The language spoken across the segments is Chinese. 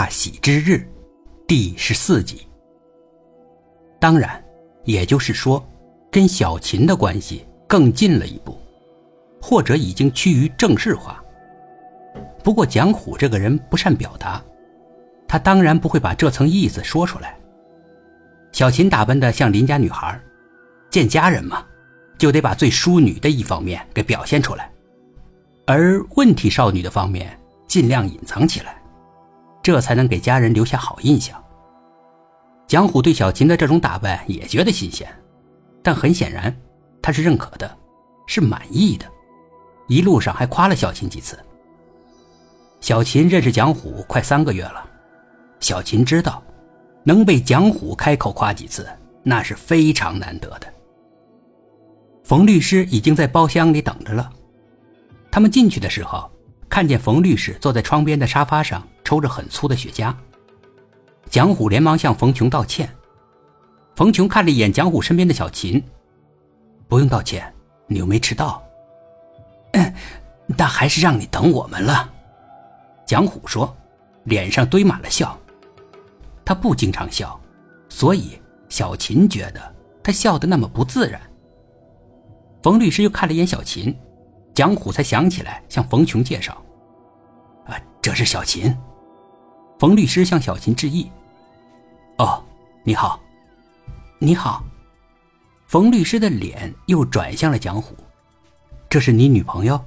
大喜之日，第十四集。当然，也就是说，跟小琴的关系更近了一步，或者已经趋于正式化。不过蒋虎这个人不善表达，他当然不会把这层意思说出来。小琴打扮的像邻家女孩，见家人嘛，就得把最淑女的一方面给表现出来，而问题少女的方面尽量隐藏起来，这才能给家人留下好印象。蒋虎对小琴的这种打扮也觉得新鲜，但很显然，他是认可的，是满意的，一路上还夸了小琴几次。小琴认识蒋虎快三个月了，小琴知道，能被蒋虎开口夸几次，那是非常难得的。冯律师已经在包厢里等着了，他们进去的时候，看见冯律师坐在窗边的沙发上抽着很粗的雪茄。蒋虎连忙向冯琼道歉，冯琼看了一眼蒋虎身边的小琴，不用道歉，你又没迟到。嗯，但还是让你等我们了。蒋虎说，脸上堆满了笑。他不经常笑，所以小琴觉得他笑得那么不自然。冯律师又看了一眼小琴，蒋虎才想起来向冯琼介绍：“啊，这是小琴。”冯律师向小琴致意：“哦，你好，你好。”冯律师的脸又转向了蒋虎：“这是你女朋友？”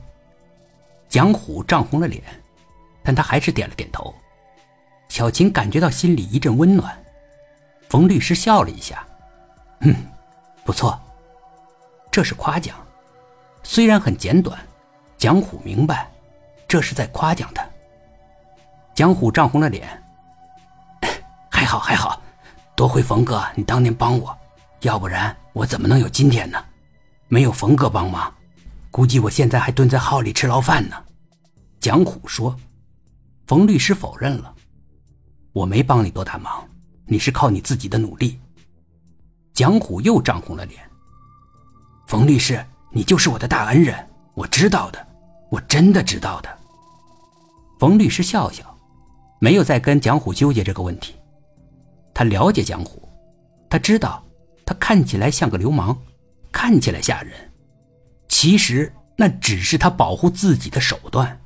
蒋虎涨红了脸。但他还是点了点头，小琴感觉到心里一阵温暖。冯律师笑了一下，嗯，不错，这是夸奖，虽然很简短。蒋虎明白，这是在夸奖他。蒋虎涨红了脸，还好还好，多亏冯哥你当年帮我，要不然我怎么能有今天呢？没有冯哥帮忙，估计我现在还蹲在号里吃牢饭呢。蒋虎说。冯律师否认了，我没帮你多大忙，你是靠你自己的努力。蒋虎又涨红了脸。冯律师，你就是我的大恩人，我知道的，我真的知道的。冯律师笑笑，没有再跟蒋虎纠结这个问题。他了解蒋虎，他知道他看起来像个流氓，看起来吓人，其实那只是他保护自己的手段。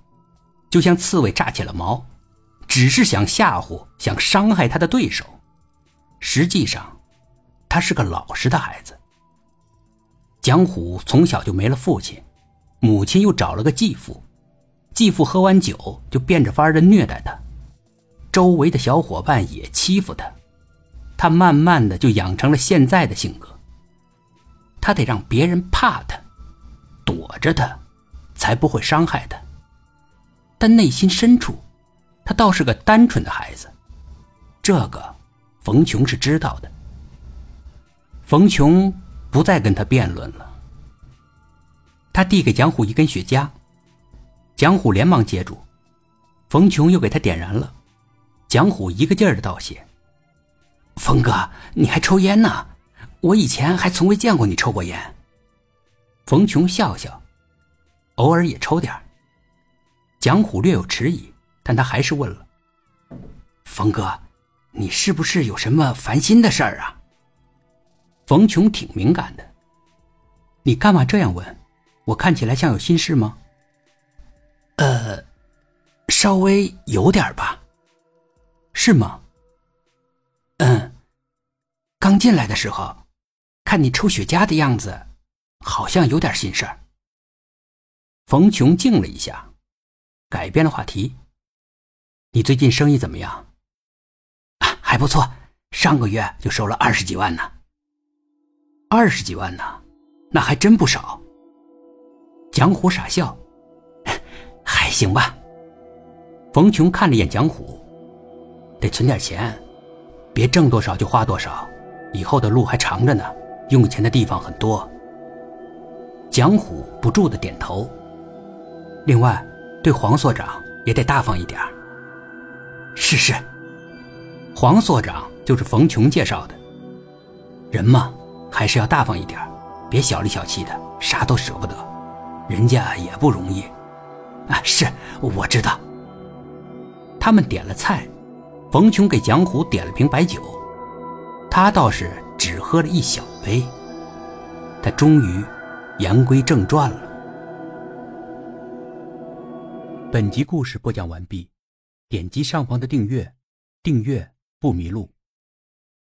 就像刺猬炸起了毛，只是想吓唬、想伤害他的对手。实际上，他是个老实的孩子。蒋虎从小就没了父亲，母亲又找了个继父，继父喝完酒就变着法儿的虐待他，周围的小伙伴也欺负他，他慢慢的就养成了现在的性格。他得让别人怕他，躲着他，才不会伤害他。但内心深处，他倒是个单纯的孩子。这个，冯琼是知道的。冯琼不再跟他辩论了。他递给蒋虎一根雪茄，蒋虎连忙接住，冯琼又给他点燃了。蒋虎一个劲儿的道谢：“冯哥，你还抽烟呢？我以前还从未见过你抽过烟。”冯琼笑笑：“偶尔也抽点。”蒋虎略有迟疑，但他还是问了：“冯哥，你是不是有什么烦心的事儿啊？”冯琼挺敏感的，你干嘛这样问？我看起来像有心事吗？呃，稍微有点吧。是吗？嗯，刚进来的时候，看你抽雪茄的样子，好像有点心事儿。冯琼静了一下。改变了话题。你最近生意怎么样？啊，还不错，上个月就收了二十几万呢。二十几万呢，那还真不少。蒋虎傻笑，还行吧。冯琼看了眼蒋虎，得存点钱，别挣多少就花多少，以后的路还长着呢，用钱的地方很多。蒋虎不住的点头。另外。对黄所长也得大方一点是是，黄所长就是冯琼介绍的。人嘛，还是要大方一点别小里小气的，啥都舍不得。人家也不容易。啊，是，我知道。他们点了菜，冯琼给蒋虎点了瓶白酒，他倒是只喝了一小杯。他终于言归正传了。本集故事播讲完毕，点击上方的订阅，订阅不迷路。